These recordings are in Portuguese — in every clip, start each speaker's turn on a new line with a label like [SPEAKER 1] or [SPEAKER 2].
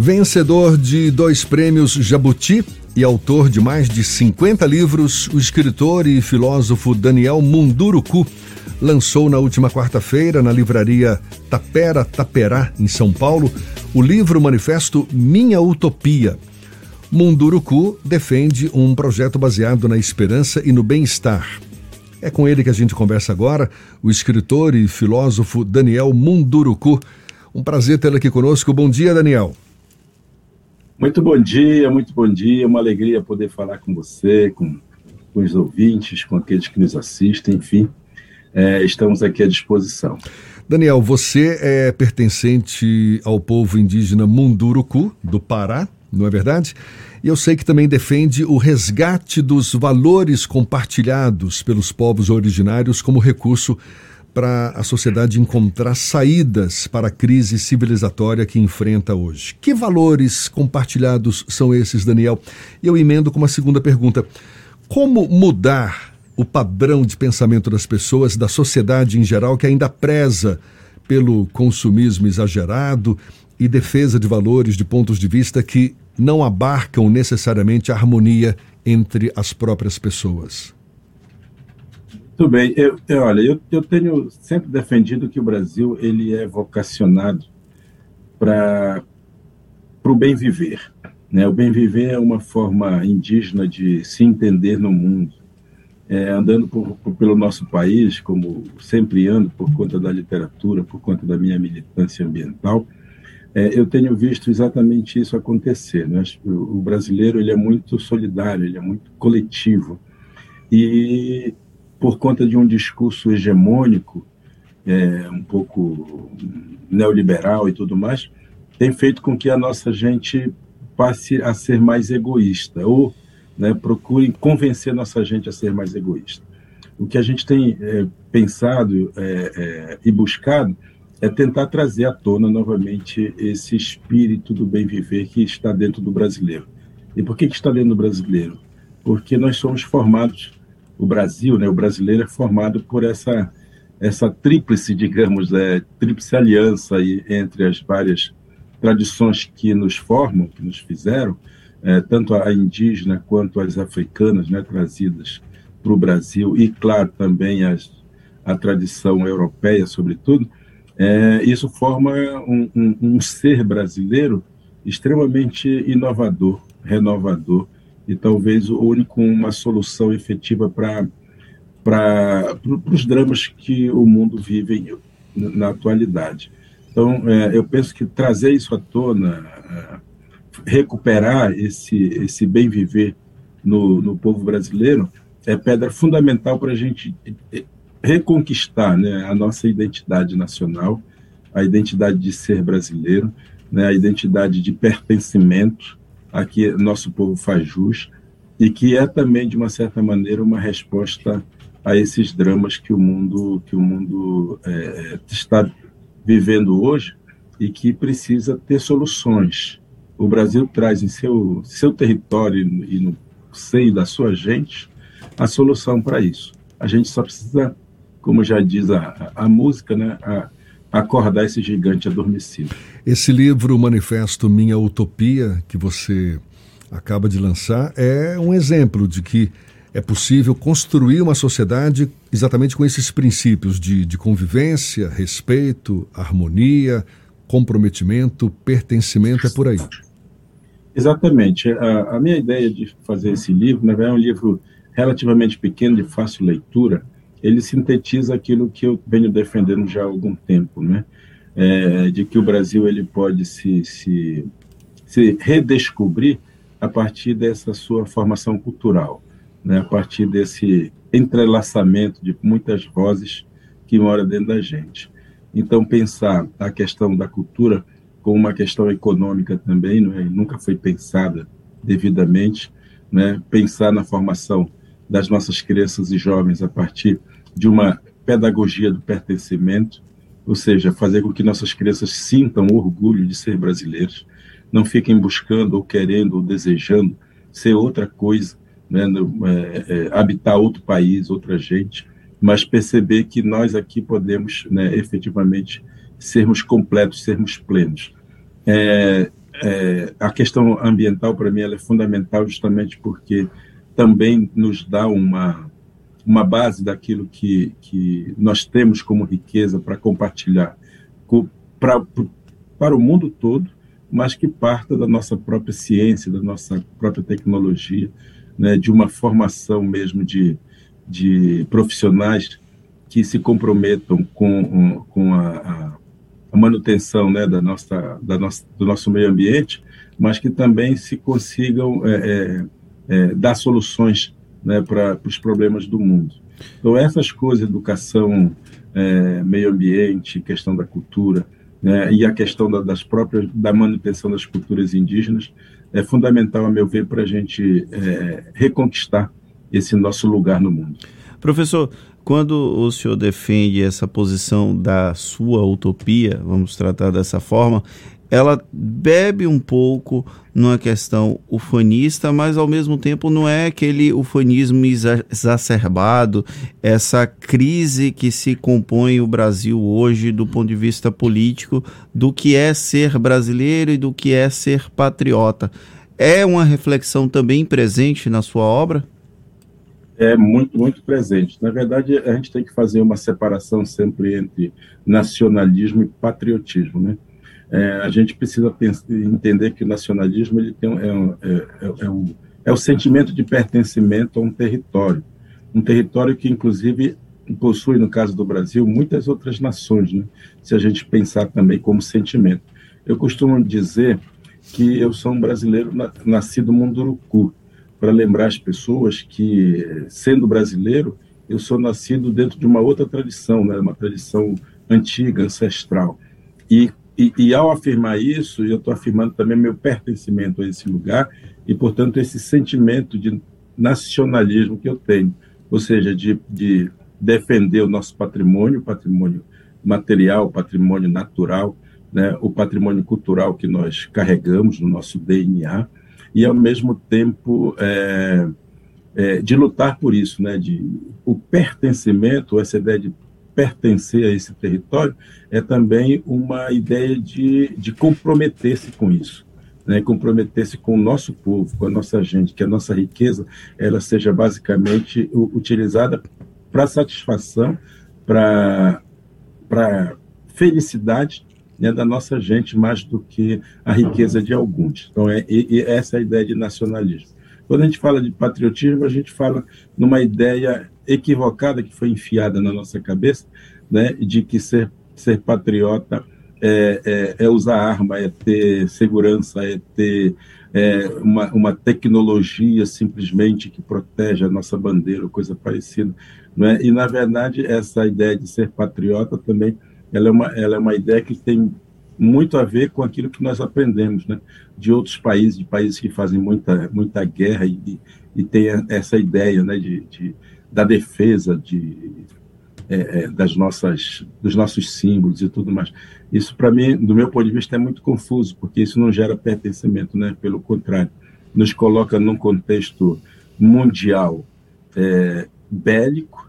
[SPEAKER 1] Vencedor de dois prêmios Jabuti e autor de mais de 50 livros, o escritor e filósofo Daniel Munduruku lançou na última quarta-feira, na livraria Tapera Taperá, em São Paulo, o livro manifesto Minha Utopia. Munduruku defende um projeto baseado na esperança e no bem-estar. É com ele que a gente conversa agora, o escritor e filósofo Daniel Munduruku. Um prazer tê-lo aqui conosco. Bom dia, Daniel.
[SPEAKER 2] Muito bom dia, muito bom dia. Uma alegria poder falar com você, com, com os ouvintes, com aqueles que nos assistem, enfim é, estamos aqui à disposição.
[SPEAKER 1] Daniel, você é pertencente ao povo indígena Munduruku, do Pará, não é verdade? E eu sei que também defende o resgate dos valores compartilhados pelos povos originários como recurso para a sociedade encontrar saídas para a crise civilizatória que enfrenta hoje. Que valores compartilhados são esses, Daniel? E eu emendo com uma segunda pergunta: como mudar o padrão de pensamento das pessoas, da sociedade em geral, que ainda preza pelo consumismo exagerado e defesa de valores, de pontos de vista que não abarcam necessariamente a harmonia entre as próprias pessoas.
[SPEAKER 2] Tudo bem. Eu, eu, olha, eu, eu tenho sempre defendido que o Brasil ele é vocacionado para o bem viver. Né? O bem viver é uma forma indígena de se entender no mundo é, andando por, por, pelo nosso país, como sempre ando por conta da literatura, por conta da minha militância ambiental, é, eu tenho visto exatamente isso acontecer. Né? O, brasileiro ele é muito solidário, ele é muito coletivo. E por conta de um discurso hegemônico, é, um pouco neoliberal e tudo mais, tem feito com que a nossa gente passe a ser mais egoísta, ou né, procurem convencer nossa gente a ser mais egoísta. O que a gente tem é, pensado é, é, e buscado é tentar trazer à tona novamente esse espírito do bem viver que está dentro do brasileiro. E por que, que está dentro do brasileiro? Porque nós somos formados, o Brasil, né, o brasileiro é formado por essa essa tríplice, digamos, é, tríplice aliança aí entre as várias tradições que nos formam, que nos fizeram, é, tanto a indígena quanto as africanas, né, trazidas para o Brasil, e, claro, também as, a tradição europeia, sobretudo, é, isso forma um, um, um, ser brasileiro extremamente inovador, renovador, e talvez o único uma solução efetiva para para os dramas que o mundo vive na atualidade. Então, é, eu penso que trazer isso à tona, é, recuperar esse, esse bem viver no, no povo brasileiro é pedra fundamental para a gente reconquistar né, a nossa identidade nacional, a identidade de ser brasileiro, né, a identidade de pertencimento a que nosso povo faz jus e que é também de uma certa maneira uma resposta a esses dramas que o mundo que o mundo é, está vivendo hoje e que precisa ter soluções o Brasil traz em seu, seu território e no seio da sua gente a solução para isso. A gente só precisa, como já diz a, a música, né, a, acordar esse gigante adormecido.
[SPEAKER 1] Esse livro, Manifesto Minha Utopia, que você acaba de lançar, é um exemplo de que é possível construir uma sociedade exatamente com esses princípios de, de convivência, respeito, harmonia, comprometimento, pertencimento, é por aí.
[SPEAKER 2] Exatamente. A, a, minha ideia de fazer esse livro, na verdade, é um livro relativamente pequeno, de fácil leitura. Ele sintetiza aquilo que eu venho defendendo já há algum tempo, né? É, de que o Brasil ele pode se, se, se redescobrir a partir dessa sua formação cultural, né? a partir desse entrelaçamento de muitas vozes que moram dentro da gente. Então, pensar a questão da cultura com uma questão econômica também, não é? nunca foi pensada devidamente, né? pensar na formação das nossas crianças e jovens a partir de uma pedagogia do pertencimento, ou seja, fazer com que nossas crianças sintam orgulho de ser brasileiros, não fiquem buscando ou querendo ou desejando ser outra coisa, né? é, é, habitar outro país, outra gente, mas perceber que nós aqui podemos né, efetivamente sermos completos, sermos plenos é, é, a questão ambiental, para mim, ela é fundamental justamente porque também nos dá uma, uma base daquilo que, que nós temos como riqueza para compartilhar com, pra, para o mundo todo, mas que parta da nossa própria ciência, da nossa própria tecnologia, né, de uma formação mesmo de, de profissionais que se comprometam com, com a, a manutenção né, da nossa, da nossa, do nosso meio ambiente, mas que também se consigam é, é, é dar soluções né, para os problemas do mundo. Então, essas coisas, educação, é, meio ambiente, questão da cultura, né, e a questão da, das próprias, da manutenção das culturas indígenas, é fundamental, a meu ver, para a gente é, reconquistar esse nosso lugar no mundo.
[SPEAKER 3] Professor, quando o senhor defende essa posição da sua utopia, vamos tratar dessa forma, ela bebe um pouco numa questão ufanista, mas ao mesmo tempo não é aquele ufanismo exacerbado, essa crise que se compõe o Brasil hoje do ponto de vista político, do que é ser brasileiro e do que é ser patriota. É uma reflexão também presente na sua obra?
[SPEAKER 2] É muito, muito presente. Na verdade, a gente tem que fazer uma separação sempre entre nacionalismo e patriotismo, né? É, a gente precisa pensar, entender que o nacionalismo ele tem, é, é, é, um, é o sentimento de pertencimento a um território, um território que, inclusive, possui, no caso do Brasil, muitas outras nações, né? se a gente pensar também como sentimento. Eu costumo dizer que eu sou um brasileiro nascido Munduruku, para lembrar as pessoas que, sendo brasileiro, eu sou nascido dentro de uma outra tradição, né? uma tradição antiga, ancestral. E, e, e ao afirmar isso, eu estou afirmando também meu pertencimento a esse lugar e, portanto, esse sentimento de nacionalismo que eu tenho, ou seja, de, de defender o nosso patrimônio, patrimônio material, patrimônio natural, né? o patrimônio cultural que nós carregamos no nosso DNA, e ao mesmo tempo é, é, de lutar por isso, né? De o pertencimento, essa ideia de pertencer a esse território é também uma ideia de, de comprometer-se com isso, né? Comprometer-se com o nosso povo, com a nossa gente, que a nossa riqueza ela seja basicamente utilizada para satisfação, para para felicidade né, da nossa gente mais do que a riqueza de alguns. Então, é, e, essa é a ideia de nacionalismo. Quando a gente fala de patriotismo, a gente fala numa ideia equivocada que foi enfiada na nossa cabeça, né, de que ser, ser patriota é, é, é usar arma, é ter segurança, é ter é, uma, uma tecnologia simplesmente que protege a nossa bandeira, coisa parecida. Né? E, na verdade, essa ideia de ser patriota também ela é uma, ela é uma ideia que tem muito a ver com aquilo que nós aprendemos, né? De outros países, de países que fazem muita, muita guerra e, e tem essa ideia, né? De, de da defesa de, é, é, das nossas, dos nossos símbolos e tudo mais. Isso, para mim, do meu ponto de vista, é muito confuso, porque isso não gera pertencimento, né? Pelo contrário, nos coloca num contexto mundial é, bélico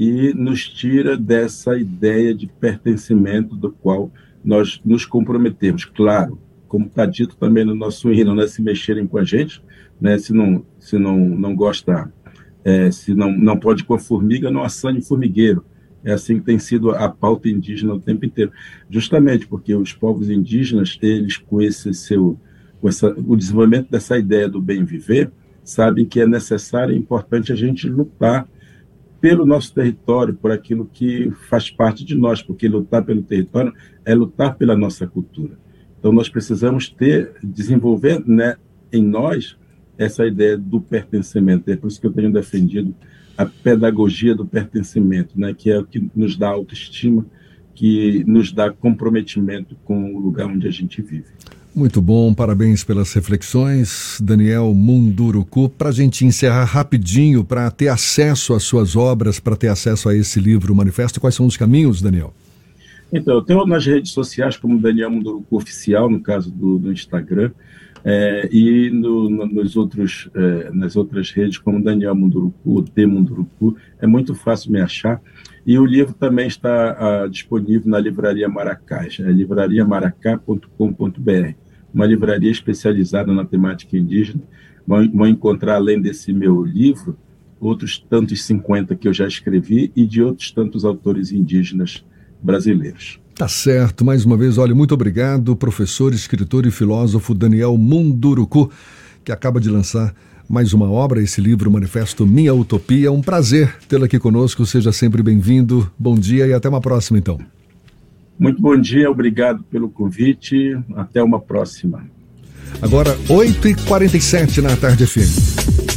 [SPEAKER 2] e nos tira dessa ideia de pertencimento do qual nós nos comprometemos. Claro, como está dito também no nosso hino, né, se mexerem com a gente, né, se não se não não gosta, é, se não não pode com a formiga, não assane formigueiro. É assim que tem sido a pauta indígena o tempo inteiro, justamente porque os povos indígenas eles com esse seu com essa, o desenvolvimento dessa ideia do bem viver, sabem que é necessário e importante a gente lutar pelo nosso território, por aquilo que faz parte de nós, porque lutar pelo território é lutar pela nossa cultura. Então nós precisamos ter, desenvolver né, em nós essa ideia do pertencimento. É por isso que eu tenho defendido a pedagogia do pertencimento, né, que é o que nos dá autoestima, que nos dá comprometimento com o lugar onde a gente vive.
[SPEAKER 1] Muito bom, parabéns pelas reflexões, Daniel Munduruku. Para a gente encerrar rapidinho, para ter acesso às suas obras, para ter acesso a esse livro, Manifesto, quais são os caminhos, Daniel?
[SPEAKER 2] Então, eu tenho nas redes sociais como Daniel Munduruku Oficial, no caso do, do Instagram, é, e no, no, nos outros, é, nas outras redes como Daniel Munduruku, D Munduruku, é muito fácil me achar. E o livro também está ah, disponível na Livraria Maracás, é livrariamaracá.com.br. uma livraria especializada na temática indígena. Vão, vão encontrar, além desse meu livro, outros tantos 50 que eu já escrevi e de outros tantos autores indígenas brasileiros.
[SPEAKER 1] Tá certo. Mais uma vez, olha, muito obrigado, professor, escritor e filósofo Daniel Munduruku, que acaba de lançar mais uma obra, esse livro Manifesto Minha Utopia. É um prazer tê-lo aqui conosco. Seja sempre bem-vindo. Bom dia e até uma próxima, então.
[SPEAKER 2] Muito bom dia, obrigado pelo convite. Até uma próxima.
[SPEAKER 1] Agora, 8h47 na tarde FM.